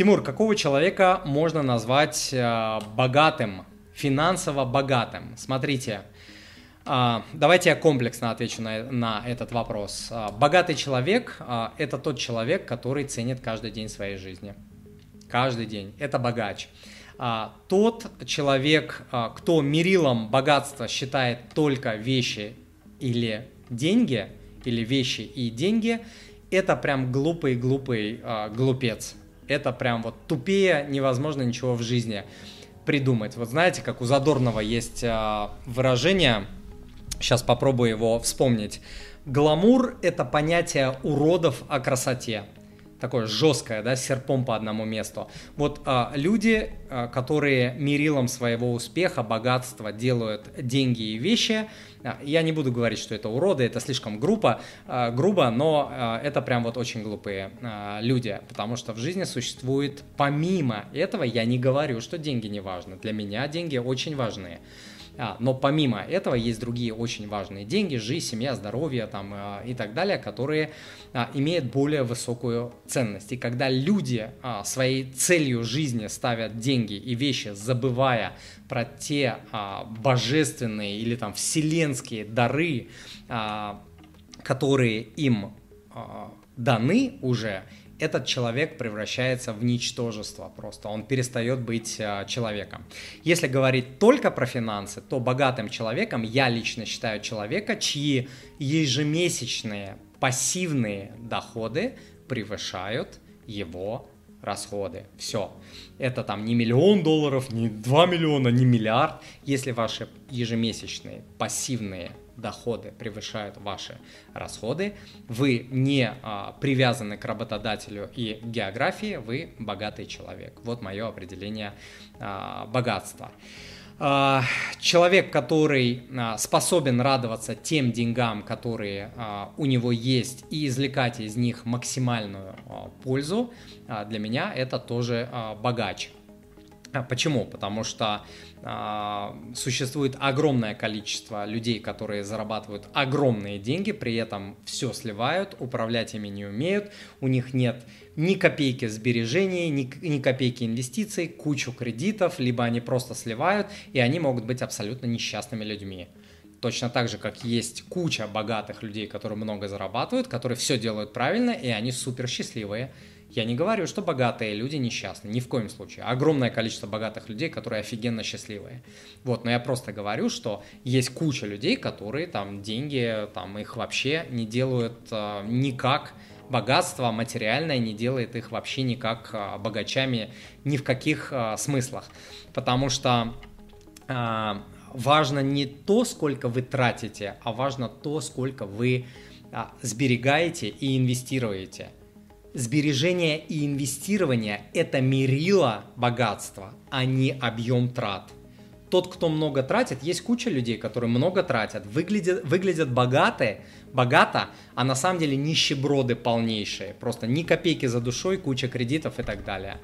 Тимур, какого человека можно назвать э, богатым, финансово богатым? Смотрите, э, давайте я комплексно отвечу на, на этот вопрос. Э, богатый человек это тот человек, который ценит каждый день своей жизни. Каждый день. Это богач. Тот человек, кто мерилом богатства считает только вещи или деньги, или вещи и деньги, это прям глупый-глупый глупец. Это прям вот тупее невозможно ничего в жизни придумать. Вот знаете, как у Задорнова есть а, выражение, сейчас попробую его вспомнить. Гламур – это понятие уродов о красоте такое жесткое, да, серпом по одному месту. Вот а, люди, а, которые мерилом своего успеха, богатства делают деньги и вещи, а, я не буду говорить, что это уроды, это слишком грубо, а, грубо, но а, это прям вот очень глупые а, люди, потому что в жизни существует помимо этого, я не говорю, что деньги не важны, для меня деньги очень важны. А, но помимо этого есть другие очень важные деньги, жизнь, семья, здоровье там, а, и так далее, которые а, имеют более высокую ценность. И когда люди своей целью жизни ставят деньги и вещи, забывая про те божественные или там вселенские дары, которые им даны уже, этот человек превращается в ничтожество просто, он перестает быть э, человеком. Если говорить только про финансы, то богатым человеком я лично считаю человека, чьи ежемесячные пассивные доходы превышают его расходы. Все. Это там не миллион долларов, не 2 миллиона, не миллиард. Если ваши ежемесячные пассивные доходы превышают ваши расходы, вы не а, привязаны к работодателю и географии, вы богатый человек. Вот мое определение а, богатства. А, человек, который а, способен радоваться тем деньгам, которые а, у него есть, и извлекать из них максимальную пользу, для меня это тоже богач. А почему? Потому что а, существует огромное количество людей, которые зарабатывают огромные деньги, при этом все сливают, управлять ими не умеют, у них нет ни копейки сбережений, ни, ни копейки инвестиций, кучу кредитов, либо они просто сливают, и они могут быть абсолютно несчастными людьми. Точно так же, как есть куча богатых людей, которые много зарабатывают, которые все делают правильно, и они супер счастливые. Я не говорю, что богатые люди несчастны, ни в коем случае. Огромное количество богатых людей, которые офигенно счастливые. Вот, но я просто говорю, что есть куча людей, которые там деньги, там их вообще не делают э, никак, богатство материальное не делает их вообще никак э, богачами ни в каких э, смыслах. Потому что э, важно не то, сколько вы тратите, а важно то, сколько вы э, сберегаете и инвестируете – Сбережение и инвестирование – это мерило богатства, а не объем трат. Тот, кто много тратит, есть куча людей, которые много тратят, выглядят, выглядят богатые, богато, а на самом деле нищеброды полнейшие. Просто ни копейки за душой, куча кредитов и так далее.